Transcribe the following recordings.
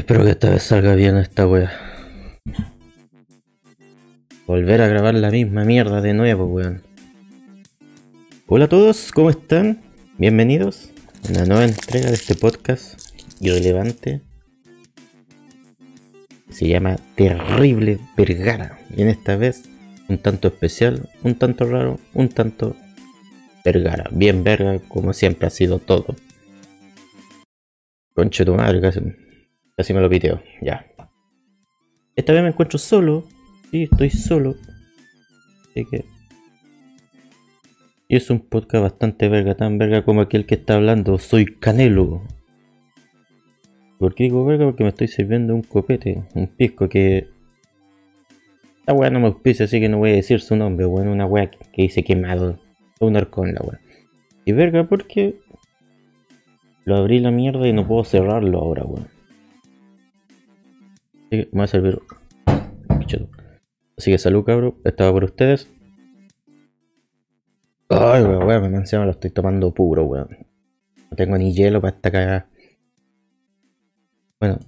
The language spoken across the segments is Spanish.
espero que esta vez salga bien esta wea. Volver a grabar la misma mierda de nuevo, weón. Hola a todos, ¿cómo están? Bienvenidos a una nueva entrega de este podcast irrelevante. Se llama Terrible Vergara. Y en esta vez un tanto especial, un tanto raro, un tanto Vergara. Bien verga, como siempre ha sido todo. Conche tu madre, casi, casi me lo piteo. Ya. Esta vez me encuentro solo. Sí, estoy solo. Así que. Y es un podcast bastante verga, tan verga como aquel que está hablando. Soy Canelo. ¿Por qué digo verga? Porque me estoy sirviendo un copete, un pisco que. La weá no me auspicia, así que no voy a decir su nombre, weón. Una weá que dice quemado. Un arcón la weá. Y verga porque lo abrí la mierda y no puedo cerrarlo ahora, weón. Así que me va a servir. Así que salud, cabrón. Estaba por ustedes. Ay, weón, weón, me encima lo estoy tomando puro, weón. No tengo ni hielo para esta cagada. Bueno,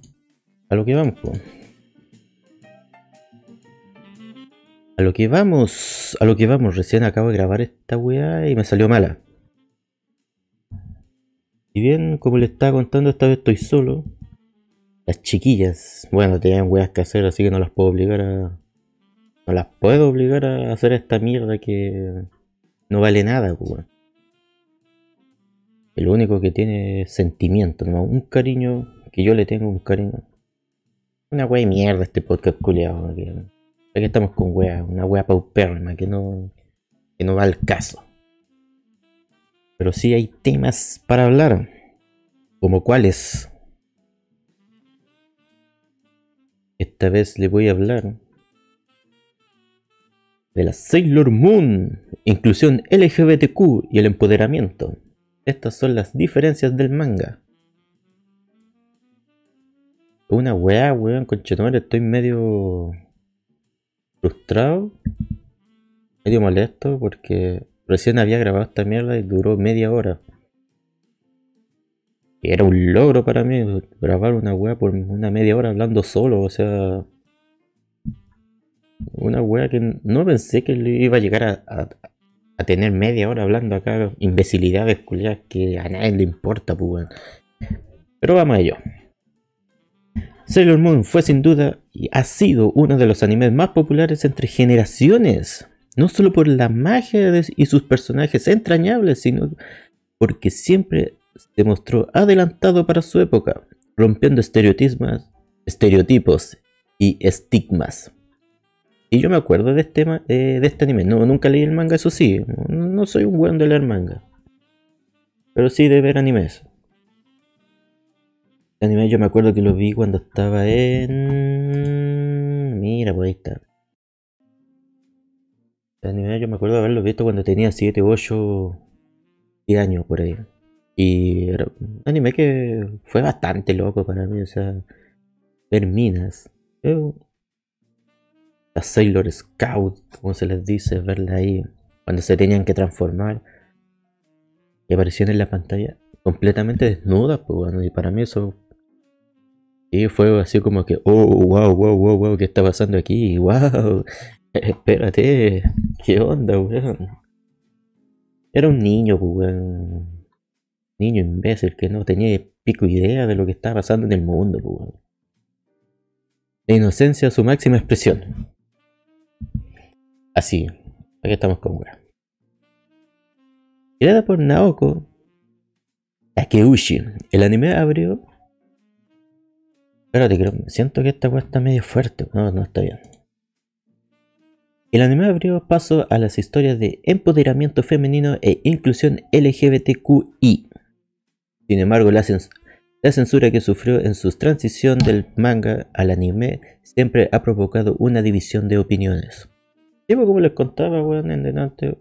a lo que vamos, weón. A lo que vamos, a lo que vamos, recién acabo de grabar esta weá y me salió mala. Y bien, como le estaba contando, esta vez estoy solo. Las chiquillas, bueno, tenían weas que hacer, así que no las puedo obligar a. No las puedo obligar a hacer esta mierda que no vale nada, weón. El único que tiene sentimiento, ¿no? un cariño que yo le tengo, un cariño. Una wea de mierda este podcast culiado. Aquí estamos con wea, una wea paupérrima que no, que no va al caso. Pero sí hay temas para hablar. ¿Como cuáles? Esta vez le voy a hablar de la Sailor Moon, inclusión LGBTQ y el empoderamiento. Estas son las diferencias del manga. Una weá, weón, conchetumare, estoy medio frustrado, medio molesto porque Recién había grabado esta mierda y duró media hora. Era un logro para mí grabar una weá por una media hora hablando solo, o sea. Una weá que no pensé que le iba a llegar a, tener media hora hablando acá imbecilidades culiadas que a nadie le importa, pues Pero vamos a ello. Sailor Moon fue sin duda y ha sido uno de los animes más populares entre generaciones no solo por la magia y sus personajes entrañables, sino porque siempre se mostró adelantado para su época, rompiendo estereotipos, estereotipos y estigmas. Y yo me acuerdo de este, eh, de este anime. No, nunca leí el manga, eso sí. No soy un buen de leer manga. Pero sí de ver animes. Este anime yo me acuerdo que lo vi cuando estaba en... Mira, pues ahí está. El anime yo me acuerdo de haberlo visto cuando tenía 7, 8, 10 años por ahí. Y era un anime que fue bastante loco para mí, o sea, ver minas. Las Sailor Scout, como se les dice, verla ahí, cuando se tenían que transformar. Y aparecían en la pantalla completamente desnudas, pues bueno, y para mí eso y fue así como que, oh, wow, wow, wow, wow, ¿qué está pasando aquí? Wow, espérate, ¿qué onda, weón? Era un niño, pues, weón. Niño imbécil que no tenía pico idea de lo que estaba pasando en el mundo. La inocencia su máxima expresión. Así, aquí estamos con weón. Creada por Naoko Takeuchi, el anime abrió. Espérate, creo, siento que esta weá está medio fuerte. No, no está bien. El anime abrió paso a las historias de empoderamiento femenino e inclusión LGBTQI. Sin embargo, la, censura que sufrió en su transición del manga al anime siempre ha provocado una división de opiniones. Pues, como les contaba, bueno, en delante,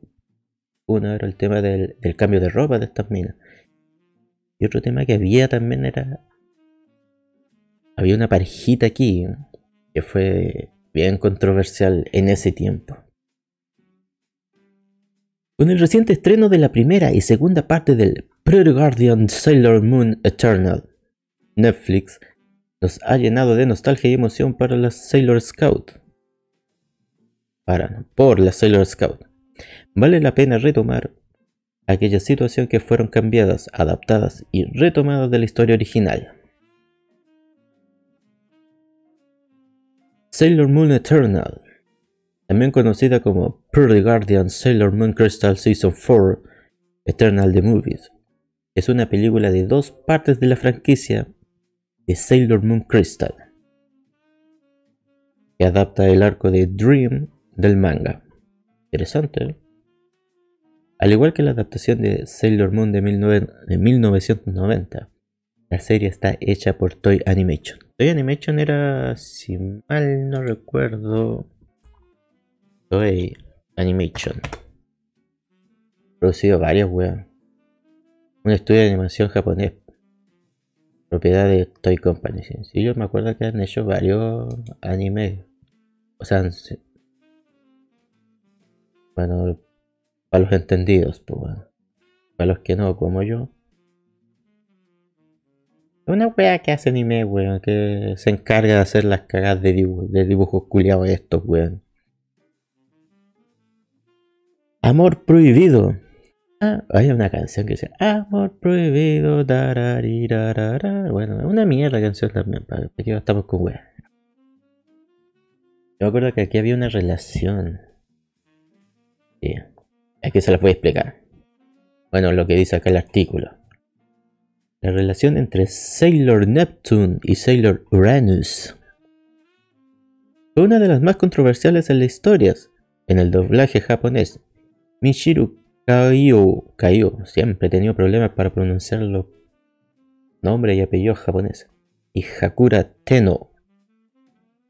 uno era el tema del, del cambio de ropa de estas minas. Y otro tema que había también era. Había una parejita aquí que fue bien controversial en ese tiempo. Con el reciente estreno de la primera y segunda parte del Pretty Guardian Sailor Moon Eternal, Netflix nos ha llenado de nostalgia y emoción para las Sailor Scout. Para, por las Sailor Scout. Vale la pena retomar aquella situación que fueron cambiadas, adaptadas y retomadas de la historia original. Sailor Moon Eternal, también conocida como Pearly Guardian Sailor Moon Crystal Season 4 Eternal The Movies, es una película de dos partes de la franquicia de Sailor Moon Crystal, que adapta el arco de Dream del manga. Interesante, ¿eh? Al igual que la adaptación de Sailor Moon de, 1990, la serie está hecha por Toy Animation. Toy Animation era, si mal no recuerdo, Toy Animation. Producido varios, weón. Un estudio de animación japonés. Propiedad de Toy Company. Sí, yo me acuerdo que han hecho varios animes. O sea, bueno, para los entendidos, pues Para los que no, como yo. Una wea que hace anime, weón, que se encarga de hacer las cagadas de, de dibujos culiados estos, weón. Amor prohibido. Hay una canción que dice Amor prohibido, Bueno, es una mierda canción también, para que estamos con weón. Yo me acuerdo que aquí había una relación. Sí. Aquí se las voy a explicar. Bueno, lo que dice acá el artículo. La relación entre Sailor Neptune y Sailor Uranus fue una de las más controversiales en la historia en el doblaje japonés. Michiru Kaiyo, Kaiyo siempre ha tenido problemas para pronunciar los nombres y apellidos japoneses. Y Hakura Teno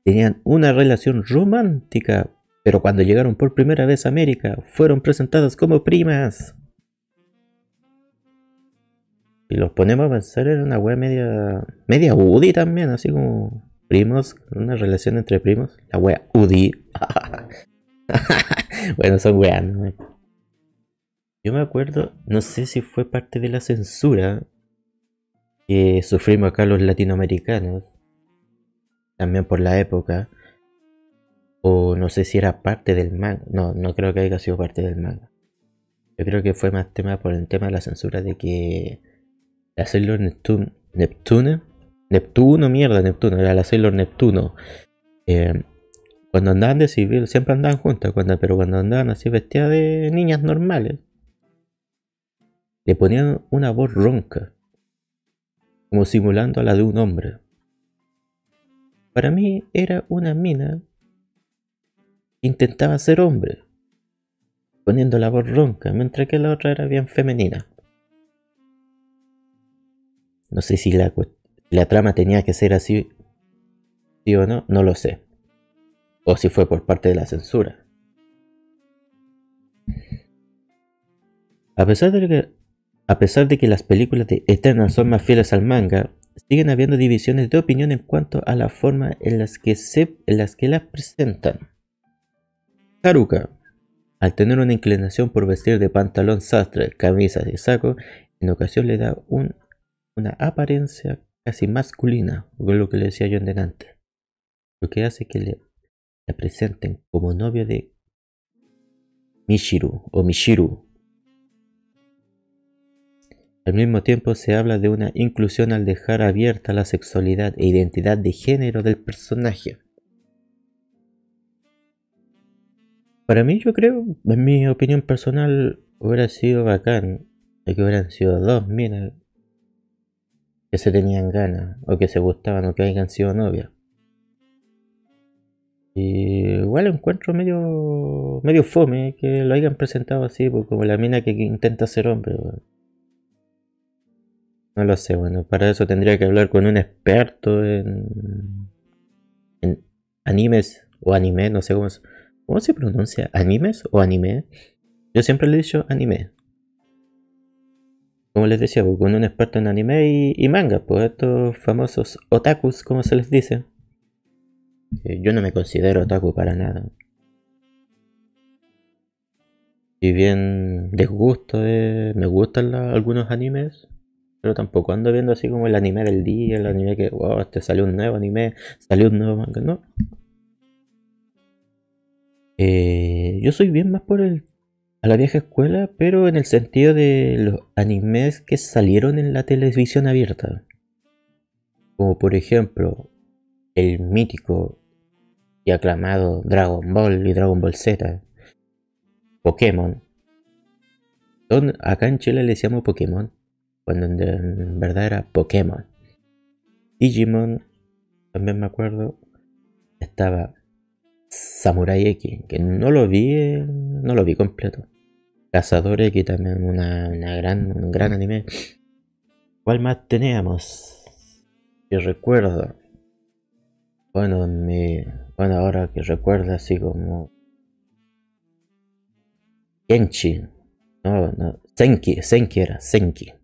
tenían una relación romántica pero cuando llegaron por primera vez a América, fueron presentadas como primas. Y los ponemos a pensar en una wea media. media UDI también, así como primos, una relación entre primos. La wea UDI. bueno, son weas, Yo me acuerdo, no sé si fue parte de la censura que sufrimos acá los latinoamericanos, también por la época o no sé si era parte del manga. No, no creo que haya sido parte del manga. Yo creo que fue más tema por el tema de la censura de que la Sailor Neptune, Neptune, Neptuno, mierda, Neptuno, era la Sailor Neptuno. Eh, cuando andaban de civil, siempre andaban juntas, cuando, pero cuando andaban así vestidas de niñas normales, le ponían una voz ronca, como simulando a la de un hombre. Para mí era una mina intentaba ser hombre, poniendo la voz ronca, mientras que la otra era bien femenina. No sé si la, la trama tenía que ser así, sí o no, no lo sé. O si fue por parte de la censura. A pesar de que, a pesar de que las películas de Eternal son más fieles al manga, siguen habiendo divisiones de opinión en cuanto a la forma en las que, se, en las, que las presentan. Haruka, al tener una inclinación por vestir de pantalón sastre, camisas y saco, en ocasión le da una apariencia casi masculina, lo que le decía yo en delante, lo que hace que le, la presenten como novia de Mishiru o Mishiru. Al mismo tiempo se habla de una inclusión al dejar abierta la sexualidad e identidad de género del personaje. Para mí, yo creo, en mi opinión personal, hubiera sido bacán de que hubieran sido dos minas que se tenían ganas, o que se gustaban, o que hayan sido novias. Y igual encuentro medio medio fome que lo hayan presentado así, pues, como la mina que intenta ser hombre. No lo sé, bueno, para eso tendría que hablar con un experto en, en animes o anime, no sé cómo es ¿Cómo se pronuncia? ¿Animes o anime? Yo siempre le he dicho anime. Como les decía, pues, con un experto en anime y, manga, pues estos famosos otakus, como se les dice. Yo no me considero otaku para nada. Si bien les gusto, me gustan algunos animes, Pero tampoco ando viendo así como el anime del día, el anime que, wow, este salió un nuevo anime, salió un nuevo manga, no. Eh, yo soy bien más por el a la vieja escuela, pero en el sentido de los animes que salieron en la televisión abierta. Como por ejemplo, el mítico y aclamado Dragon Ball y Dragon Ball Z, Pokémon. Acá en Chile le decíamos Pokémon, cuando en verdad era Pokémon. Digimon, también me acuerdo, estaba Samurai X, que no lo vi, no lo vi completo. Cazador X también una, gran, un gran anime. ¿Cuál más teníamos? Que recuerdo. Bueno, me, bueno, ahora que recuerdo así como Kenchi. No, no. Senki, Senki era, Senki.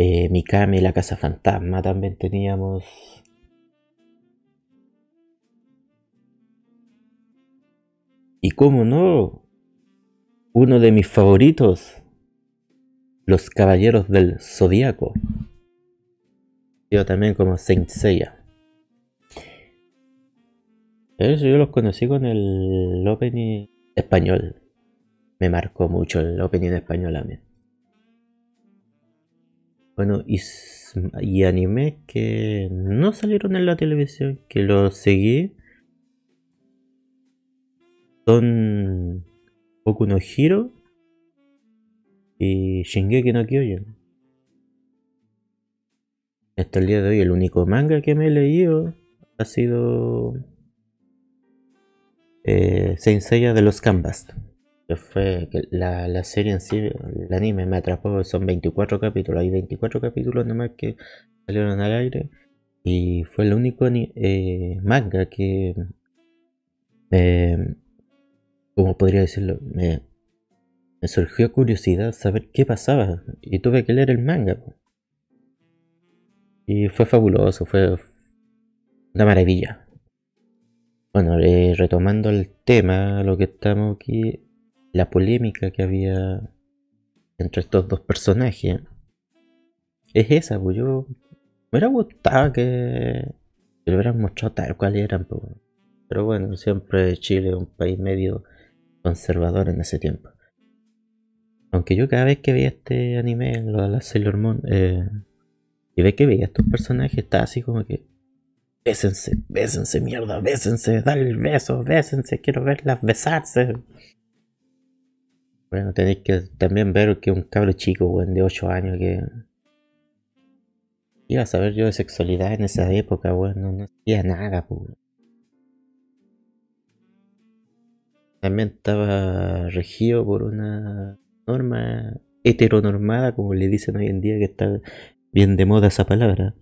Eh, Mikami, la casa fantasma también teníamos. Y cómo no, uno de mis favoritos, Los Caballeros del Zodíaco. Yo también como Saint Seiya. Eso yo los conocí con el opening español. Me marcó mucho el opening español a mí. Bueno, y, y animes que no salieron en la televisión, que los seguí, son Boku no Hiro y Shingeki no Kyojin. Hasta el día de hoy el único manga que me he leído ha sido eh, de los Canvas. Que fue que la, serie en sí, el anime me atrapó, son 24 capítulos, hay 24 capítulos nomás que salieron al aire y fue el único eh, manga que me, como podría decirlo, me, me surgió curiosidad saber qué pasaba y tuve que leer el manga. Y fue fabuloso, fue una maravilla. Bueno, eh, retomando el tema, lo que estamos aquí, la polémica que había entre estos dos personajes, es esa, pues yo me hubiera gustado que, lo hubieran mostrado tal cual eran, pues. pero bueno, siempre Chile es un país medio conservador en ese tiempo. Aunque yo cada vez que veía este anime, lo de la Sailor Moon, eh, y ve que veía estos personajes, estaba así como que Bésense, bésense, mierda, bésense, dale el beso, bésense, quiero verlas besarse. Bueno, tenéis que también ver que un cabro chico, weón, de 8 años que. Iba a saber yo de sexualidad en esa época, weón, no, hacía nada, pues. También estaba regido por una norma heteronormada, como le dicen hoy en día, que está bien de moda esa palabra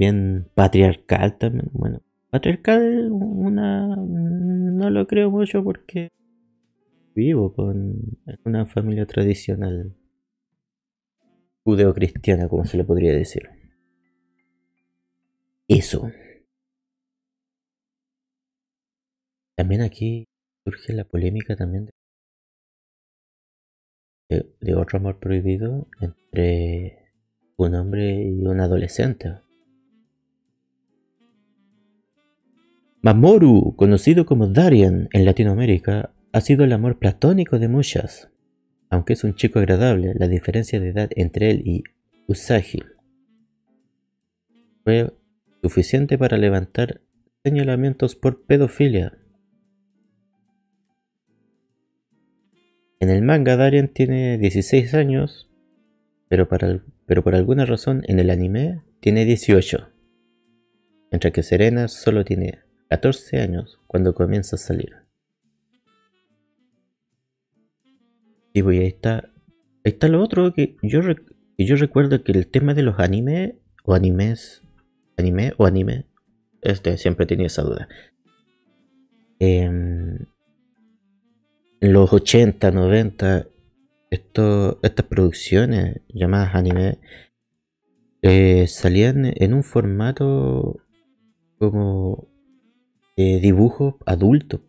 bien patriarcal también. Bueno, patriarcal una no lo creo mucho porque vivo con una familia tradicional judeocristiana, como se le podría decir. Eso. También aquí surge la polémica también de, de otro amor prohibido entre un hombre y un adolescente. Mamoru, conocido como Darien en Latinoamérica, ha sido el amor platónico de muchas. Aunque es un chico agradable, la diferencia de edad entre él y Usagi fue suficiente para levantar señalamientos por pedofilia. En el manga Darien tiene 16 años, pero, pero por alguna razón en el anime tiene 18, mientras que Serena solo tiene 14 años cuando comienza a salir. Y voy, ahí está. Ahí está lo otro que yo, yo recuerdo que el tema de los animes o animes, anime o anime, este siempre tenía esa duda. Em, en los 80, 90, esto, estas producciones llamadas anime eh, salían en un formato como dibujos adultos,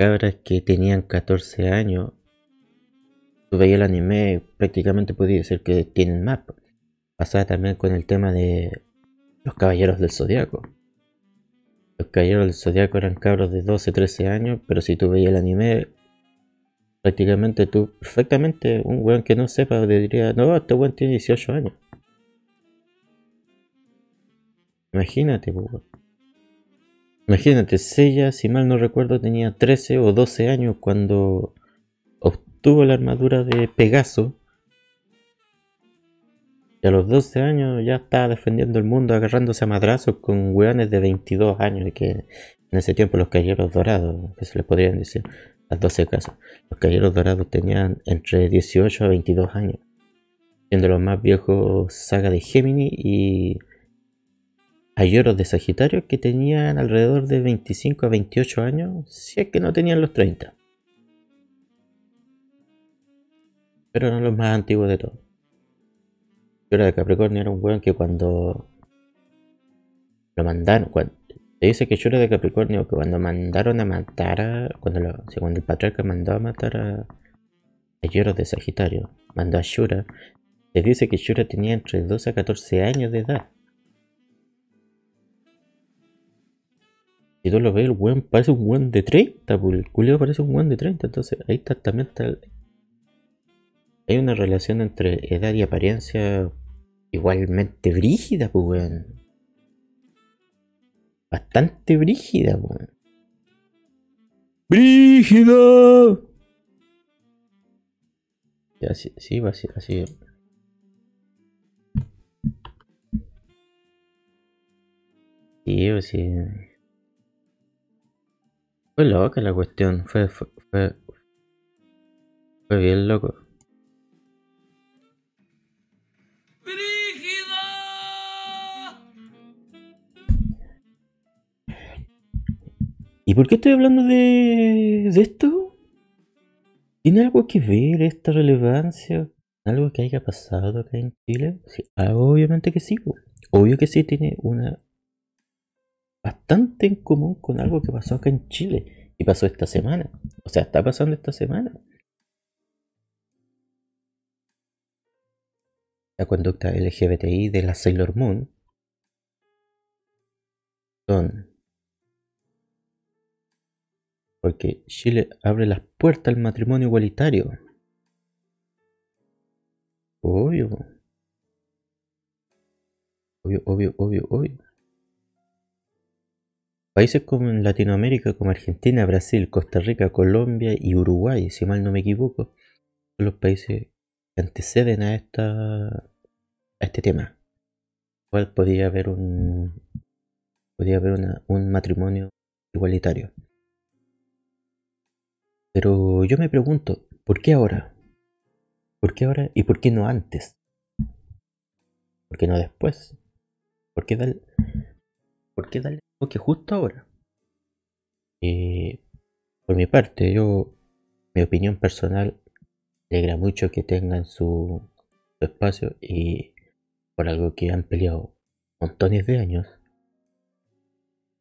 cabras que tenían 14 años tú veías el anime, prácticamente podía ser que tienen más. Pasaba también con el tema de los caballeros del zodiaco. Los caballeros del zodiaco eran cabros de 12, 13 años, pero si tú veías el anime, prácticamente tú, perfectamente, un weón que no sepa, te diría, no, este weón tiene 18 años. Imagínate, weón. Imagínate, Sella, si mal no recuerdo, tenía 13 o 12 años cuando obtuvo la armadura de Pegaso. Y a los 12 años ya estaba defendiendo el mundo agarrándose a madrazos con weones de 22 años. Y que en ese tiempo los caballeros dorados, que se les podrían decir, las 12 casas. Los caballeros dorados tenían entre 18 a 22 años. Siendo los más viejos saga de Gemini y hay lloros de Sagitario que tenían alrededor de 25 a 28 años, si es que no tenían los 30. Pero eran los más antiguos de todos. Llora de Capricornio era un weón que cuando lo mandaron, se dice que Llora de Capricornio, que cuando mandaron a matar a, cuando, el patriarca mandó a matar a, a Lloros de Sagitario, mandó a Shura, se dice que Shura tenía entre 12 a 14 años de edad. Si tú lo ves, el weón parece un weón de 30, pues el culio parece un weón de 30. Entonces ahí está, también está. Hay una relación entre edad y apariencia igualmente brígida, pues weón. Bastante brígida, weón. ¡Brígida! Así, sí, así, así. Sí, sí. Fue loca la cuestión, fue, fue, fue, fue bien loco. ¿Y por qué estoy hablando de, de esto? ¿Tiene algo que ver esta relevancia? ¿Algo que haya pasado acá en Chile? Sí, ah, obviamente que sí. Obvio que sí tiene una bastante en común con algo que pasó acá en Chile y pasó esta semana. O sea, está pasando esta semana. La conducta LGBTI de la Sailor Moon son porque Chile abre las puertas al matrimonio igualitario. Obvio. Obvio, obvio, obvio, obvio. Países como Latinoamérica, como Argentina, Brasil, Costa Rica, Colombia y Uruguay, si mal no me equivoco, son los países que anteceden a, esta, a este tema. Igual podría haber un, podría haber un matrimonio igualitario. Pero yo me pregunto, ¿por qué ahora? ¿Por qué ahora y por qué no antes? ¿Por qué no después? ¿Por qué dar, por qué darle que justo ahora. Y por mi parte, yo, mi opinión personal, alegra mucho que tengan su, espacio y por algo que han peleado montones de años.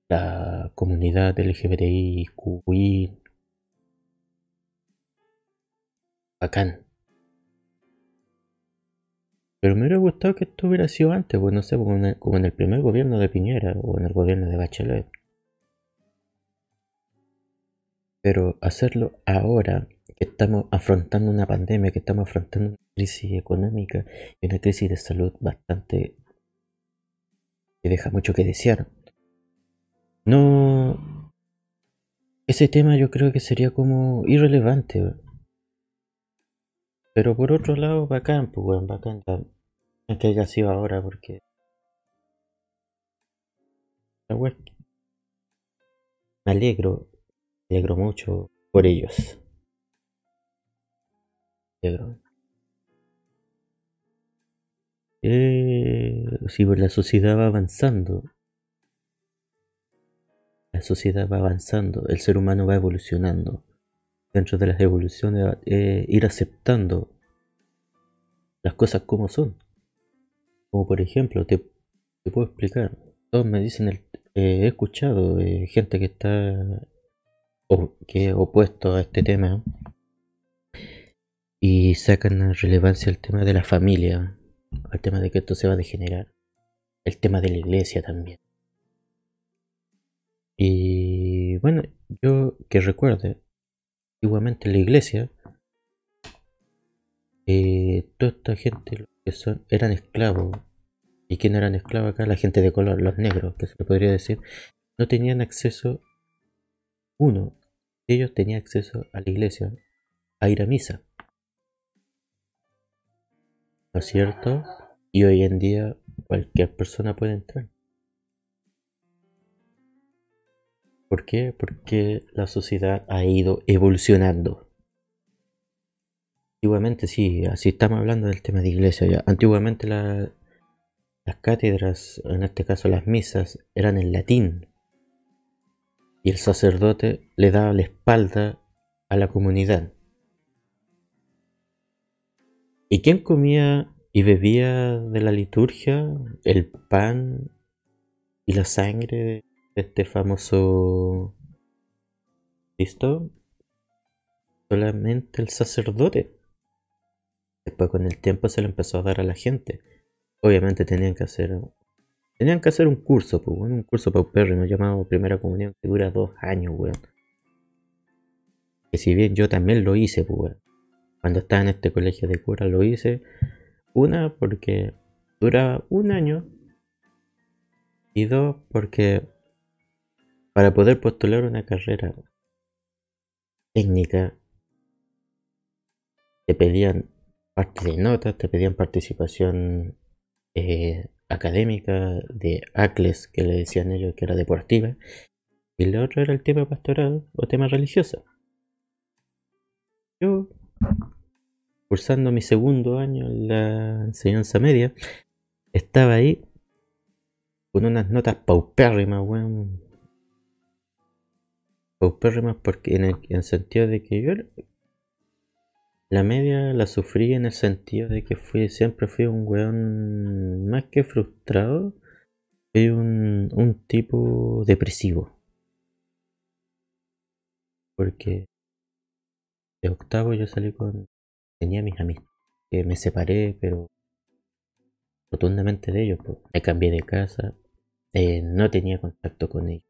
La comunidad LGBTIQI bacán. Pero me hubiera gustado que esto hubiera sido antes, pues no sé, como en, el, primer gobierno de Piñera o en el gobierno de Bachelet. Pero hacerlo ahora, que estamos afrontando una pandemia, que estamos afrontando una crisis económica y una crisis de salud bastante que deja mucho que desear. No. Ese tema yo creo que sería como irrelevante. Pero por otro lado, bacán, pues bueno, bacán. Que haya sido ahora porque. Me alegro, me alegro mucho por ellos. Me alegro. Eh, si la sociedad va avanzando, la sociedad va avanzando, el ser humano va evolucionando dentro de las evoluciones eh, ir aceptando las cosas como son. Como por ejemplo, te, puedo explicar. Todos me dicen, eh, he escuchado eh, gente que está o, que opuesto a este tema. Y sacan a relevancia el tema de la familia, el tema de que esto se va a degenerar, el tema de la iglesia también. Y bueno, yo que recuerde, antiguamente en la iglesia, eh, toda esta gente que son, eran esclavos. ¿Y quién eran esclavos acá? La gente de color, los negros, que se le podría decir, no tenían acceso, uno, ellos tenían acceso a la iglesia, a ir a misa. ¿No es cierto? Y hoy en día cualquier persona puede entrar. ¿Por qué? Porque la sociedad ha ido evolucionando. Antiguamente, sí, así estamos hablando del tema de iglesia ya. Antiguamente las cátedras, en este caso las misas, eran en latín. Y el sacerdote le daba la espalda a la comunidad. ¿Y quién comía y bebía de la liturgia el pan y la sangre este famoso listo. Solamente el sacerdote. Después con el tiempo se le empezó a dar a la gente. Obviamente tenían que hacer tenían que hacer un curso pues, un curso paupérrimo llamado primera comunión que dura dos años weón. Que si bien yo también lo hice pues, cuando estaba en este colegio de cura lo hice. Una porque dura un año. Y dos porque para poder postular una carrera técnica, te pedían parte de notas, te pedían participación eh, académica de ACLES, que le decían ellos que era deportiva, y lo otro era el tema pastoral o tema religioso. Yo, cursando mi segundo año en la enseñanza media, estaba ahí con unas notas paupérrimas, weón, paupérrimas porque en el, sentido de que yo la media la sufrí en el sentido de que fui siempre fui un weón más que frustrado fui un, un tipo depresivo porque de octavo yo salí con tenía mis amigos que me separé pero rotundamente de ellos pues. me cambié de casa eh, no tenía contacto con ellos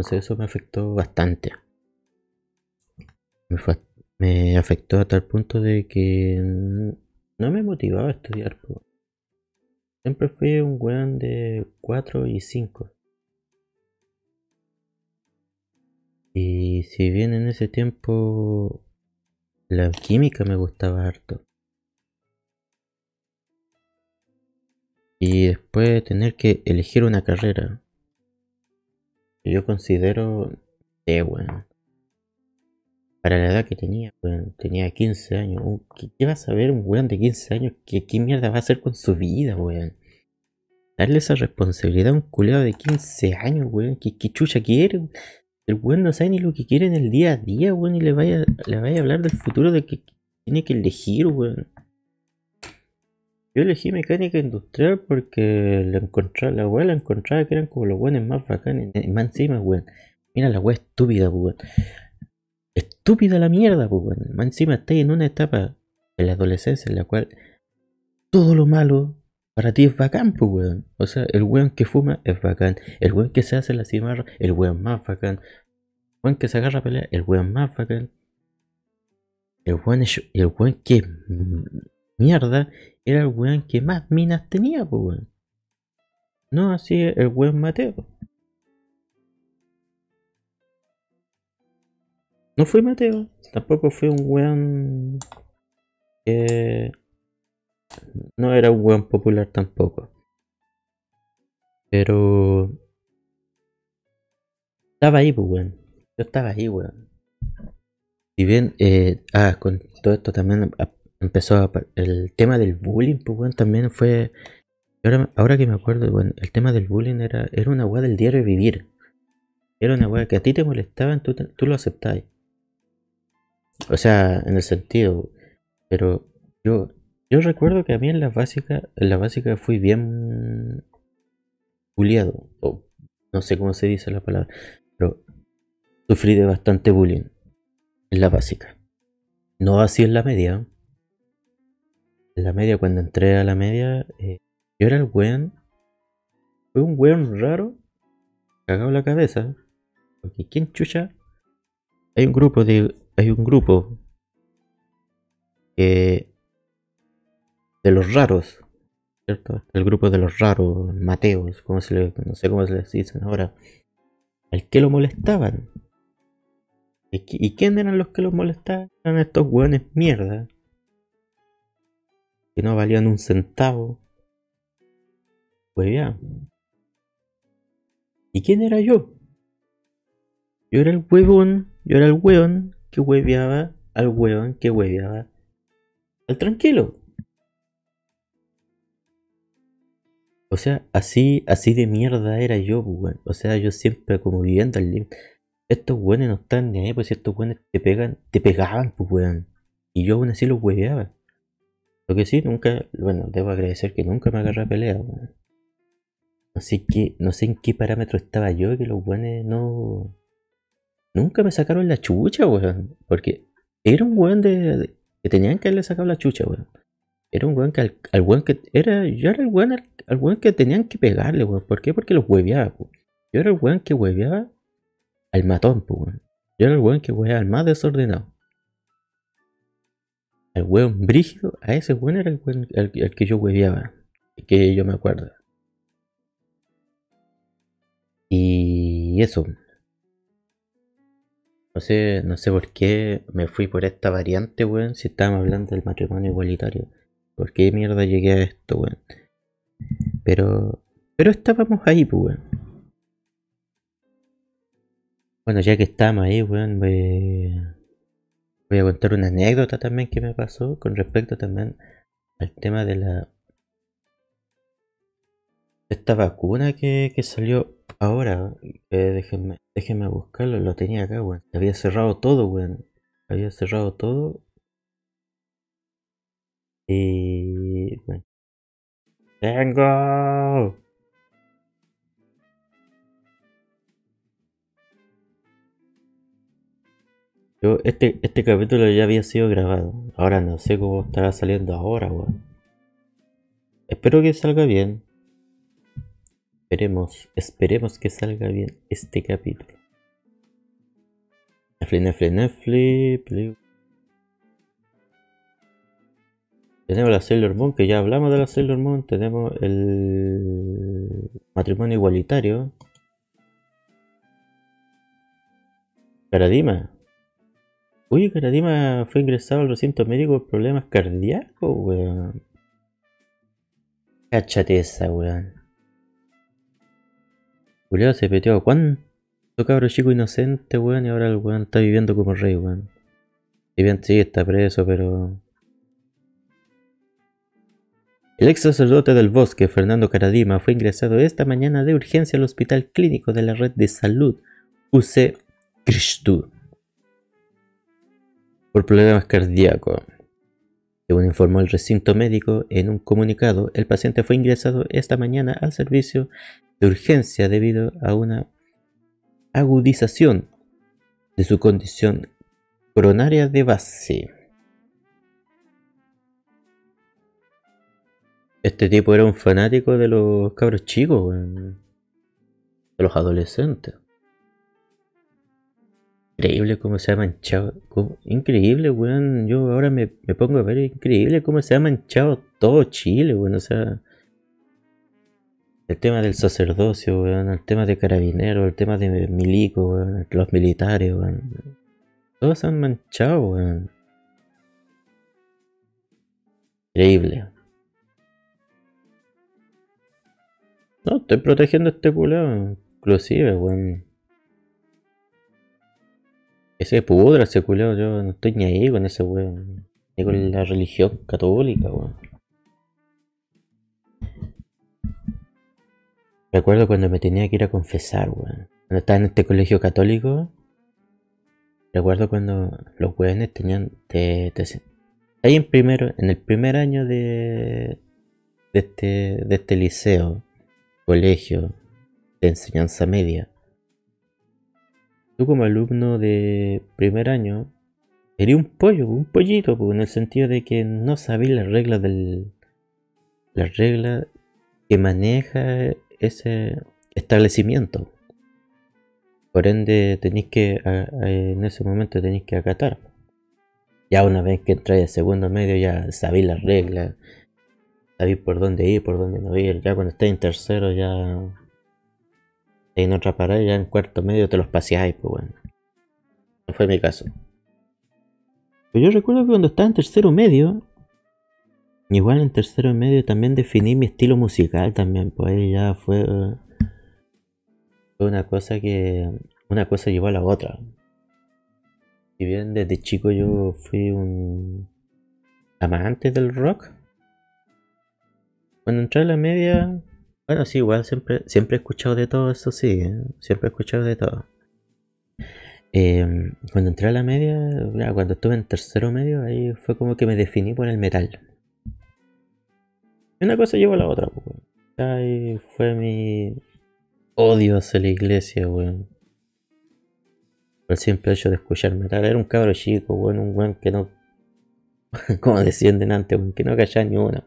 entonces eso me afectó bastante. Me, afectó a tal punto de que no me motivaba a estudiar. Siempre fui un weón de 4 y 5. Y si bien en ese tiempo la química me gustaba harto. Y después tener que elegir una carrera yo considero de bueno. Para la edad que tenía, tenía 15 años. Uh, ¿Qué, va a saber un weón de 15 años? ¿Qué, ¿Qué, mierda va a hacer con su vida, weón? Darle esa responsabilidad a un culeado de 15 años, weón. ¿Qué, chucha quiere? El weón no sabe ni lo que quiere en el día a día, weón. Y le vaya, le vaya a hablar del futuro de que tiene que elegir, weón. Yo elegí mecánica industrial porque la encontraba, la weá la encontraba que eran como los buenos más bacanes. Más encima, weón. Mira la weá estúpida, weón. Estúpida la mierda, weón. Más encima estáis en una etapa de la adolescencia en la cual todo lo malo para ti es bacán, pues, weón. O sea, el weón que fuma es bacán. El weón que se hace la cimarra, el weón más bacán. El weón que se agarra a pelear, el weón más bacán. El weón, el weón que mierda era el weón que más minas tenía, pues. No así el weón Mateo. No fue Mateo, tampoco fue un weón que no era un weón popular tampoco. Pero estaba ahí, pues. Yo estaba ahí, weón. Y bien, eh, ah, con todo esto también empezó a, el tema del bullying, pues bueno, también fue ahora, ahora que me acuerdo, bueno, el tema del bullying era, era una weá del diario vivir. Era una weá que a ti te molestaban, tú, tú lo aceptabas. O sea, en el sentido, pero yo, yo recuerdo que a mí en la básica, en la básica fui bien bulliado, o no sé cómo se dice la palabra, pero sufrí de bastante bullying en la básica. No así en la media, la media, cuando entré a la media, eh, yo era el weón. Fue un weón raro, cagado la cabeza. Porque ¿quién chucha? Hay un grupo de. Hay un grupo que de los raros, ¿cierto? El grupo de los raros, Mateos, como se no sé cómo se les dicen ahora, al que lo molestaban. ¿Y, quién eran los que los molestaban? Eran estos hueones mierda. Que no valían un centavo. Pues. ¿Y quién era yo? Yo era el huevón, yo era el hueón que hueveaba al hueón que hueveaba al tranquilo. O sea, así, así de mierda era yo, pues, weón. O sea, yo siempre como viviendo al límite. Estos weones no están ni ahí, pues estos weones te pegan, te pegaban, pues weón. Y yo aún así los hueveaba. Lo que sí, nunca, bueno, debo agradecer que nunca me agarré a pelea, weón. No sé qué, no sé en qué parámetro estaba yo que los weones no. Nunca me sacaron la chucha, weón. Porque era un weón de, que tenían que haberle sacado la chucha, weón. Era un weón que al, al que era, yo era el weón al, weón que tenían que pegarle, weón. ¿Por qué? Porque los hueveaba, weón. Yo era el weón que hueveaba al matón, weón. Yo era el weón que hueveaba al más desordenado. El weón brígido, a ese weón era el weón que yo hueveaba. Que yo me acuerdo. Y eso. No sé, no sé por qué me fui por esta variante, weón, si estábamos hablando del matrimonio igualitario. ¿Por qué mierda llegué a esto, weón? Pero. Pero estábamos ahí, pues, weón. Bueno, ya que estamos ahí, weón, voy, voy a contar una anécdota también que me pasó con respecto también al tema de la. Esta vacuna que, que salió ahora. déjenme, déjenme buscarlo, lo tenía acá, weón. Había cerrado todo, weón. Había cerrado todo y bueno. ¡Tengo! Yo, este, este capítulo ya había sido grabado. Ahora no sé cómo estará saliendo ahora, weón. Espero que salga bien. Esperemos, esperemos que salga bien este capítulo. Netflix, Netflix, Netflix, Tenemos la Sailor Moon, que ya hablamos de la Sailor Moon. Tenemos el matrimonio igualitario. Caradima. Uy, Caradima fue ingresado al recinto médico por problemas cardíacos, weón. Cáchate esa, weón. Julio se peteó. ¿Cuánto cabro chico inocente, weón? Y ahora el weón está viviendo como rey, weón. Si bien sí, está preso, pero el ex sacerdote del bosque, Fernando Caradima, fue ingresado esta mañana de urgencia al Hospital Clínico de la Red de Salud UC Cristo por problemas cardíacos. Según informó el recinto médico en un comunicado, el paciente fue ingresado esta mañana al servicio de urgencia debido a una agudización de su condición coronaria de base. Este tipo era un fanático de los cabros chicos, De los adolescentes. Increíble cómo se ha manchado. Increíble, weón. Yo ahora me, pongo a ver. Increíble cómo se ha manchado todo Chile, weón. O sea. El tema del sacerdocio, weón. El tema de carabineros. El tema de milico, weón. Los militares, weón. Todos se han manchado, weón. Increíble. No, estoy protegiendo a este culeo. Inclusive, weón. Ese pudra, ese culeo. Yo no estoy ni ahí con ese weón. Ni con la religión católica, weón. Recuerdo cuando me tenía que ir a confesar, weón. Cuando estaba en este colegio católico. Recuerdo cuando los weones tenían. ahí en primero, en el primer año de. de este, de este liceo colegio de enseñanza media. Tú como alumno de primer año Sería un pollo, un pollito, pues, en el sentido de que no sabéis las reglas del. Las reglas que maneja ese establecimiento. Por ende, tenéis que, en ese momento tenéis que acatar. Ya una vez que entráis al segundo medio, ya sabéis las reglas, sabéis por dónde ir, por dónde no ir. Ya cuando estáis en tercero, ya en otra parada, ya en cuarto medio te los paseáis, pues bueno. No fue mi caso. Pero yo recuerdo que cuando estaba en tercero medio, igual en tercero medio también definí mi estilo musical también, pues ya fue, fue una cosa que una cosa llevó a la otra. Si bien desde chico yo fui un amante del rock, cuando entré a la media, bueno sí, igual siempre, siempre he escuchado de todo, eso sí, ¿eh? siempre he escuchado de todo. Em, cuando entré a la media, cuando estuve en tercero medio, ahí fue como que me definí por el metal. Una cosa llevó a la otra, pues, Ahí fue mi odio hacia la iglesia, weón. Por el simple hecho de escuchar metal. Era un cabro chico, weón, un weón que no. como decían antes, weón, que no callaba ni uno.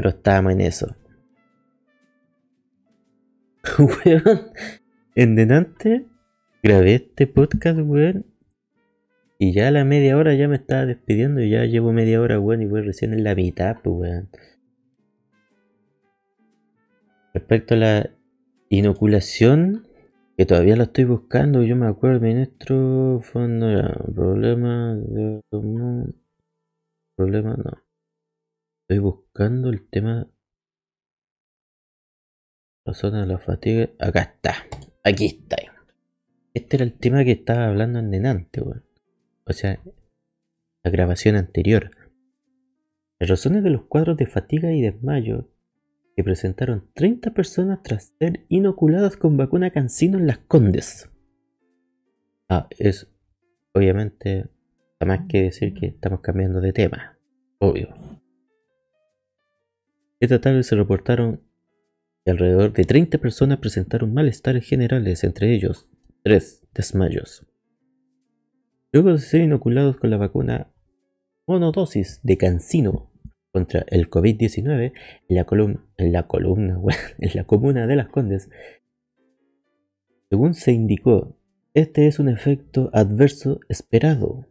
Pero estábamos en eso. weón. En delante grabé este podcast, weón. Y ya a la media hora ya me estaba despidiendo. Y ya llevo media hora, weón. Y voy recién en la mitad, pues, weón. Respecto a la inoculación, que todavía la estoy buscando. Yo me acuerdo, ministro. Fondo, problema. Problema, no. Estoy buscando el tema. La zona de la fatiga. Acá está. Aquí está. Este era el tema que estaba hablando en delante, weón. O sea, la grabación anterior. Las razones de los cuadros de fatiga y desmayo que presentaron 30 personas tras ser inoculadas con vacuna cancino en las Condes. Ah, es obviamente, nada más que decir que estamos cambiando de tema. Obvio. Esta tarde se reportaron que alrededor de 30 personas presentaron malestares generales, entre ellos 3 desmayos. Luego de ser inoculados con la vacuna monodosis de cancino contra el COVID-19 en la columna, en la en la comuna de Las Condes, según se indicó, este es un efecto adverso esperado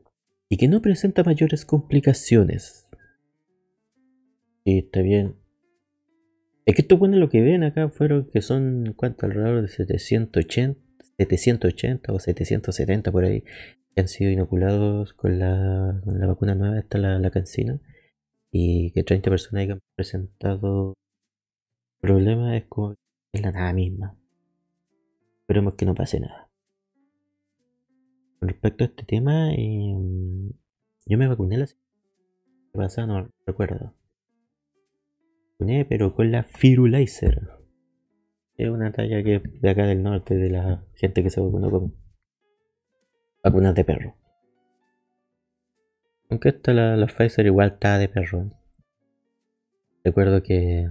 y que no presenta mayores complicaciones. Y está bien, es que esto bueno lo que ven acá fueron que son, ¿cuánto? Alrededor de 780, 780 o 770 por ahí, que han sido inoculados con la, con vacuna nueva, esta la, la cancina, y que 30 personas que han presentado problemas es la nada misma. Esperemos que no pase nada. Con respecto a este tema, eh, yo me vacuné la semana pasada, no recuerdo pero con la Firulaizer. Es una talla que de acá del norte, de la gente que se vacunó con vacunas de perro. Aunque esta, la, la Pfizer, igual está de perro. Recuerdo que.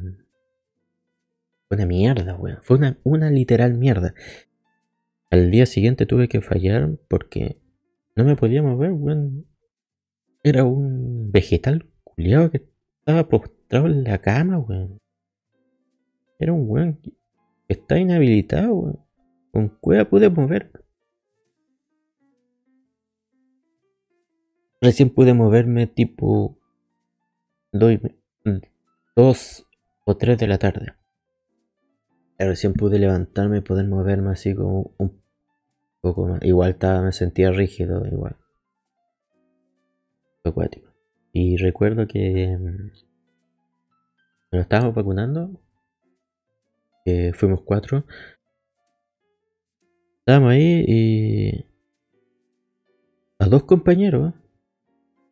Fue una mierda, weón. Fue una, una literal mierda. Al día siguiente tuve que fallar porque no me podía mover, weón. Era un vegetal culiado que estaba en la cama, weón. Era un weón que está inhabilitado, weón. Con cueva pude mover. Recién pude moverme tipo 2 o 3 de la tarde. Recién pude levantarme y poder moverme así como un poco más. Igual estaba, me sentía rígido, igual. Acuático. Y recuerdo que nos estábamos vacunando. fuimos cuatro. Estábamos ahí y. A dos compañeros.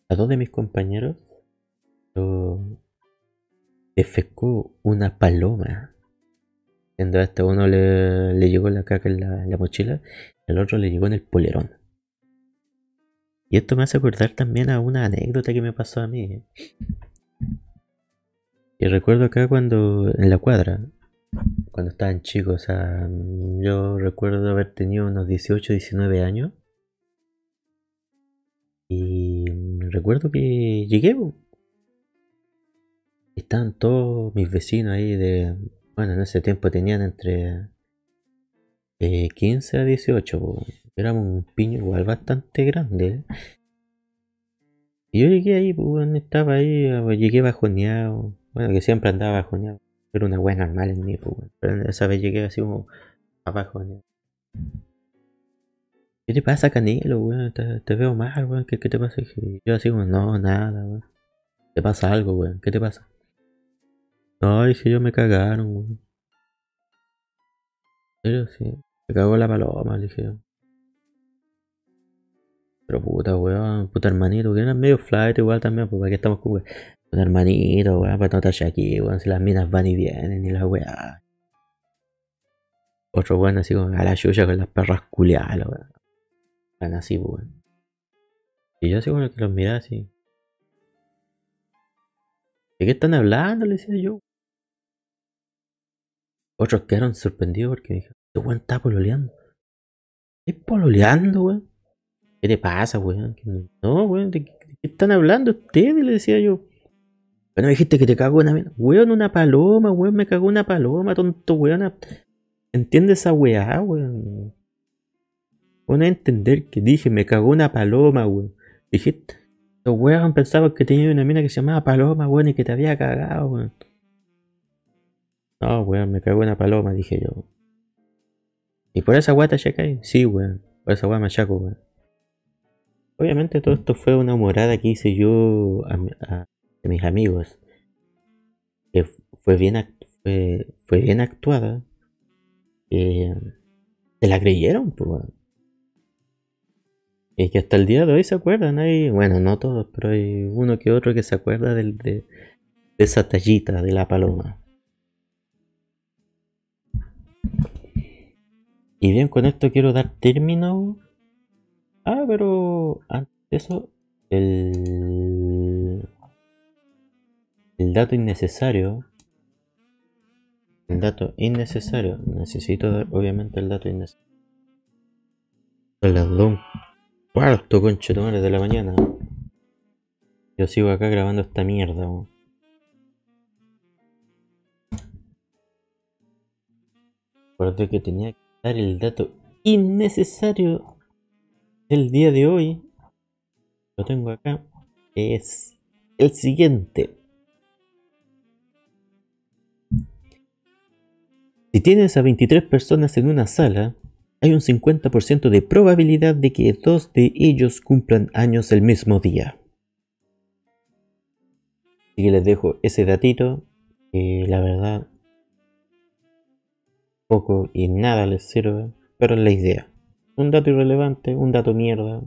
A dos de mis compañeros. Lo efecó una paloma. Siendo este uno le, le, llegó la caca en la, en la mochila, el otro le llegó en el polerón. Y esto me hace acordar también a una anécdota que me pasó a mí. Y recuerdo acá cuando, en la cuadra, cuando estaban chicos, o sea, yo recuerdo haber tenido unos 18, 19 años. Y recuerdo que llegué. Estaban todos mis vecinos ahí de... Bueno, en ese tiempo tenían entre 15 a 18. Éramos un piño igual bastante grande. Y yo llegué ahí, pues, estaba ahí, llegué bajoneado. Bueno, que siempre andaba bajoneado. Era una buena normal en mí, pues, pero esa vez llegué así como abajo. ¿Qué te pasa, Canelo, weón? Te, veo mal, weón. ¿Qué, te pasa? yo así como, no, nada, weón. ¿Te pasa algo, weón? ¿Qué te pasa? No, dije yo me cagaron, weón. ¿En serio? Sí. Me cagó la paloma, dije yo. Pero puta, weón, puta hermanito, que era medio flight igual también, pues aquí estamos con. Puta hermanito, weón, para no estar aquí, weón, si las minas van y vienen y la weá. Otro weón así como a la chucha con las perras culiadas, weón. Van así, pues, weón. Y yo así como que los miraba así. ¿De qué están hablando? Le decía yo. Otros quedaron sorprendidos porque dijeron, este weón está pololeando. ¿Estás pololeando, weón? ¿Qué te pasa, weón? No, weón, ¿de qué están hablando ustedes? Le decía yo. Bueno, dijiste que te cagó una... Weón, una paloma, weón, me cagó una paloma, tonto, weón. Entiende esa weá, weón. Bueno, a entender que dije, me cagó una paloma, weón. Dijiste, los weón pensaban que tenía una mina que se llamaba paloma, weón, y que te había cagado, weón. No, weón, me cagó una paloma, dije yo. ¿Y por esa weá te achacáis? Sí, weón. Por esa weá me achaco, weón. Obviamente todo esto fue una morada que hice yo a, mis amigos. Que fue bien, fue, fue bien actuada. Eh, se la creyeron, pues. Y que hasta el día de hoy se acuerdan. Hay, bueno, no todos, pero hay uno que otro que se acuerda de, de esa tallita de la paloma. Y bien, con esto quiero dar término Ah, pero antes de eso, el, el dato innecesario. El dato innecesario. Necesito dar, obviamente, el dato innecesario. Son las dos cuarto, concha de la mañana. Yo sigo acá grabando esta mierda. Recuerdo que tenía que dar el dato innecesario el día de hoy, lo tengo acá, es el siguiente. Si tienes a 23 personas en una sala, hay un 50% de probabilidad de que dos de ellos cumplan años el mismo día. Así que les dejo ese datito, que la verdad poco y nada les sirve, pero es la idea. Un dato irrelevante, un dato mierda.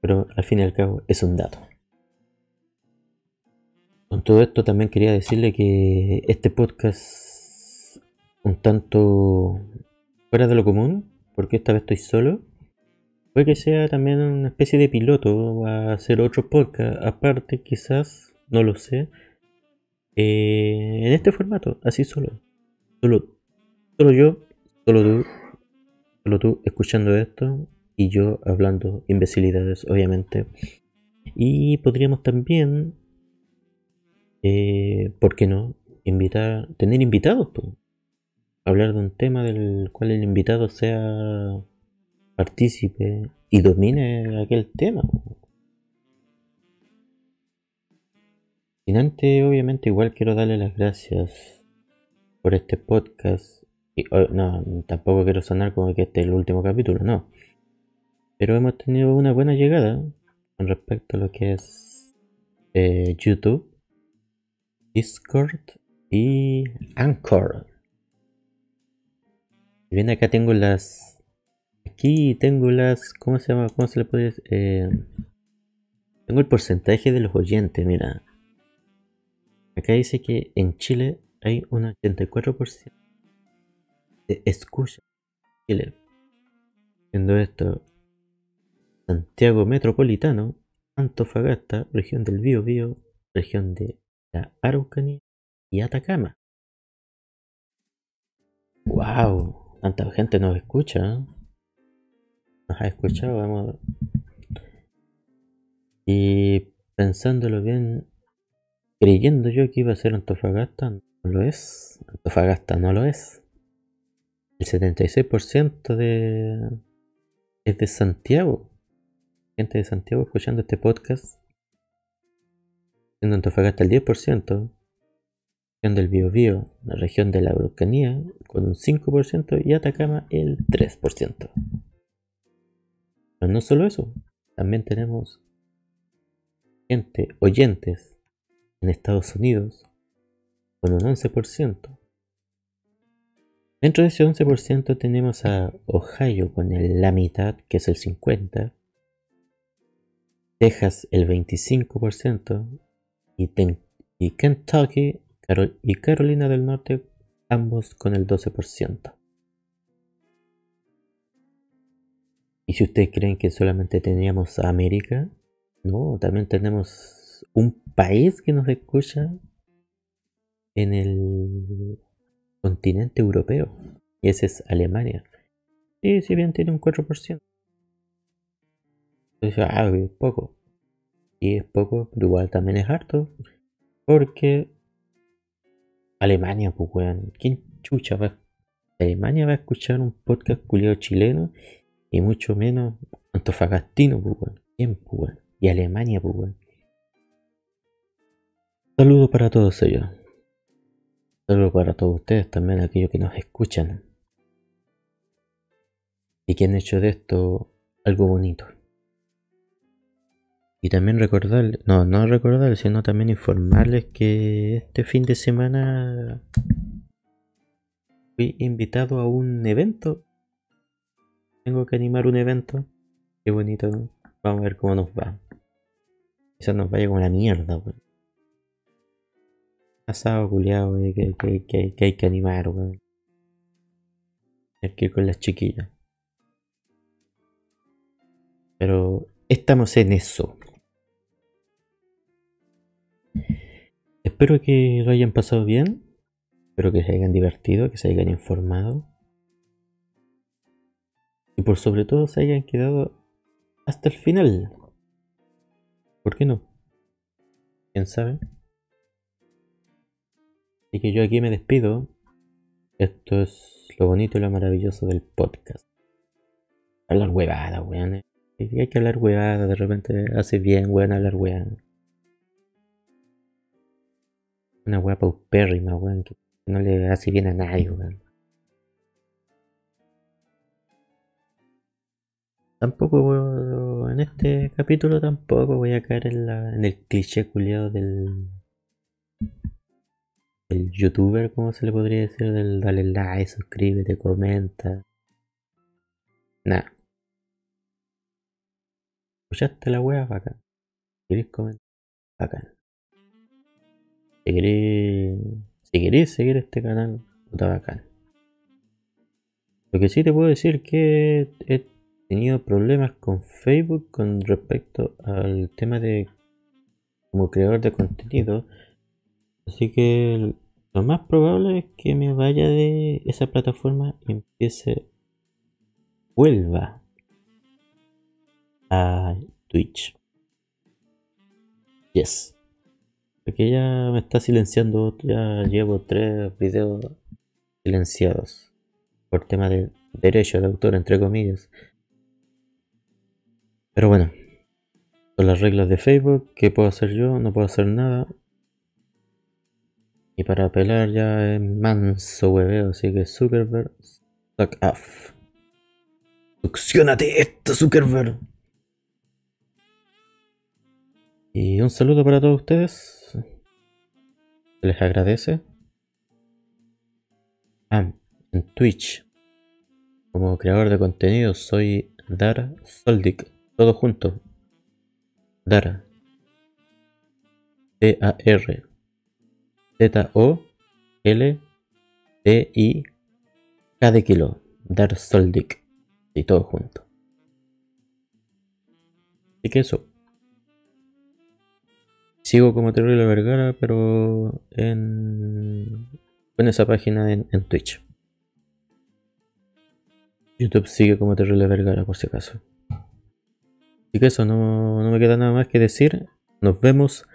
Pero al fin y al cabo es un dato. Con todo esto también quería decirle que este podcast un tanto fuera de lo común, porque esta vez estoy solo, puede que sea también una especie de piloto a hacer otro podcast aparte quizás, no lo sé, eh, en este formato, así solo. Solo, solo yo, solo tú Solo tú escuchando esto y yo hablando imbecilidades, obviamente. Y podríamos también, eh, ¿por qué no? Invitar, tener invitados, hablar de un tema del cual el invitado sea partícipe y domine aquel tema. Sin antes, obviamente, igual quiero darle las gracias por este podcast Oh, no, tampoco quiero sonar como que este es el último capítulo, no. Pero hemos tenido una buena llegada con respecto a lo que es eh, YouTube, Discord y Anchor. Y bien, acá tengo las. Aquí tengo las. ¿Cómo se llama? ¿Cómo se le puede decir? Eh, tengo el porcentaje de los oyentes, mira. Acá dice que en Chile hay un 84% escucha Chile. Siendo esto Santiago Metropolitano, Antofagasta, región del Biobío, región de la Araucanía y Atacama. ¡Wow! Tanta gente nos escucha. ¿eh? nos ha escuchado, vamos. Y pensándolo bien, creyendo yo que iba a ser Antofagasta, no lo es. Antofagasta no lo es. El 76% de es de Santiago. Gente de Santiago escuchando este podcast. En Antofagasta el 10%, región del Biobío, la región de la Araucanía con un 5% y Atacama el 3%. Pero no solo eso, también tenemos gente, oyentes en Estados Unidos con un 11%. Dentro de ese 11% tenemos a Ohio con la mitad, que es el 50%, Texas el 25% y, y Kentucky y Carolina del Norte ambos con el 12%. Y si ustedes creen que solamente teníamos a América, no, también tenemos un país que nos escucha en el continente europeo. Y ese es Alemania. Y si bien tiene un 4%. Entonces, ah, es poco. Y es poco, pero igual también es harto. Porque Alemania, pues weón. ¿Quién chucha va? Alemania va a escuchar un podcast culiado chileno y mucho menos antofagastino, pues. ¿Quién, pues? Y Alemania, pues weón. Saludos para todos ellos. Saludos para todos ustedes, también aquellos que nos escuchan. Y que han hecho de esto algo bonito. Y también recordar, no, no recordar, sino también informarles que este fin de semana fui invitado a un evento. Tengo que animar un evento. Qué bonito. Vamos a ver cómo nos va. Quizás nos vaya como la mierda, weón asado culiado que, que, que, hay que animar, weón. Ir con las chiquillas. Pero estamos en eso. Espero que lo hayan pasado bien. Espero que se hayan divertido, que se hayan informado. Y por sobre todo se hayan quedado hasta el final. ¿Por qué no? ¿Quién sabe? Así que yo aquí me despido. Esto es lo bonito y lo maravilloso del podcast. Hablar huevada, weón. Hay que hablar huevada, de repente hace bien, weón, hablar huevada. Una weá paupérrima, weón, que no le hace bien a nadie, weón. Tampoco, en este capítulo tampoco voy a caer en, la, en el cliché culiado del el youtuber, ¿cómo se le podría decir? Del dale like, suscríbete, comenta. Nada. ¿Escuchaste la wea? Bacán. ¿Querés comentar? Bacán. Si querés, si querés seguir este canal, puta bacán. Lo que sí te puedo decir que he tenido problemas con Facebook con respecto al tema de como creador de contenido. Así que lo más probable es que me vaya de esa plataforma y empiece, vuelva a Twitch. Yes. Porque ya me está silenciando, ya llevo tres videos silenciados por tema de derecho de autor, entre comillas. Pero bueno, son las reglas de Facebook. ¿Qué puedo hacer yo? No puedo hacer nada. Y para apelar ya es manso hueveo, así que Zuckerberg, suck off. Succionate esto, Zuckerberg. Y un saludo para todos ustedes. Se les agradece. Ah, en Twitch. Como creador de contenido soy Dar Soldik. Todo junto. Dar. D-A-R. Z-O-L-D-I-K de kilo. Dar Soldik. Y todo junto. Así que eso. Sigo como Terrible Vergara, pero en, en esa página en, Twitch. YouTube sigue como terrible vergara por si acaso. Así que eso, no, no me queda nada más que decir. Nos vemos.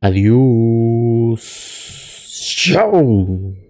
Adiós. Chao.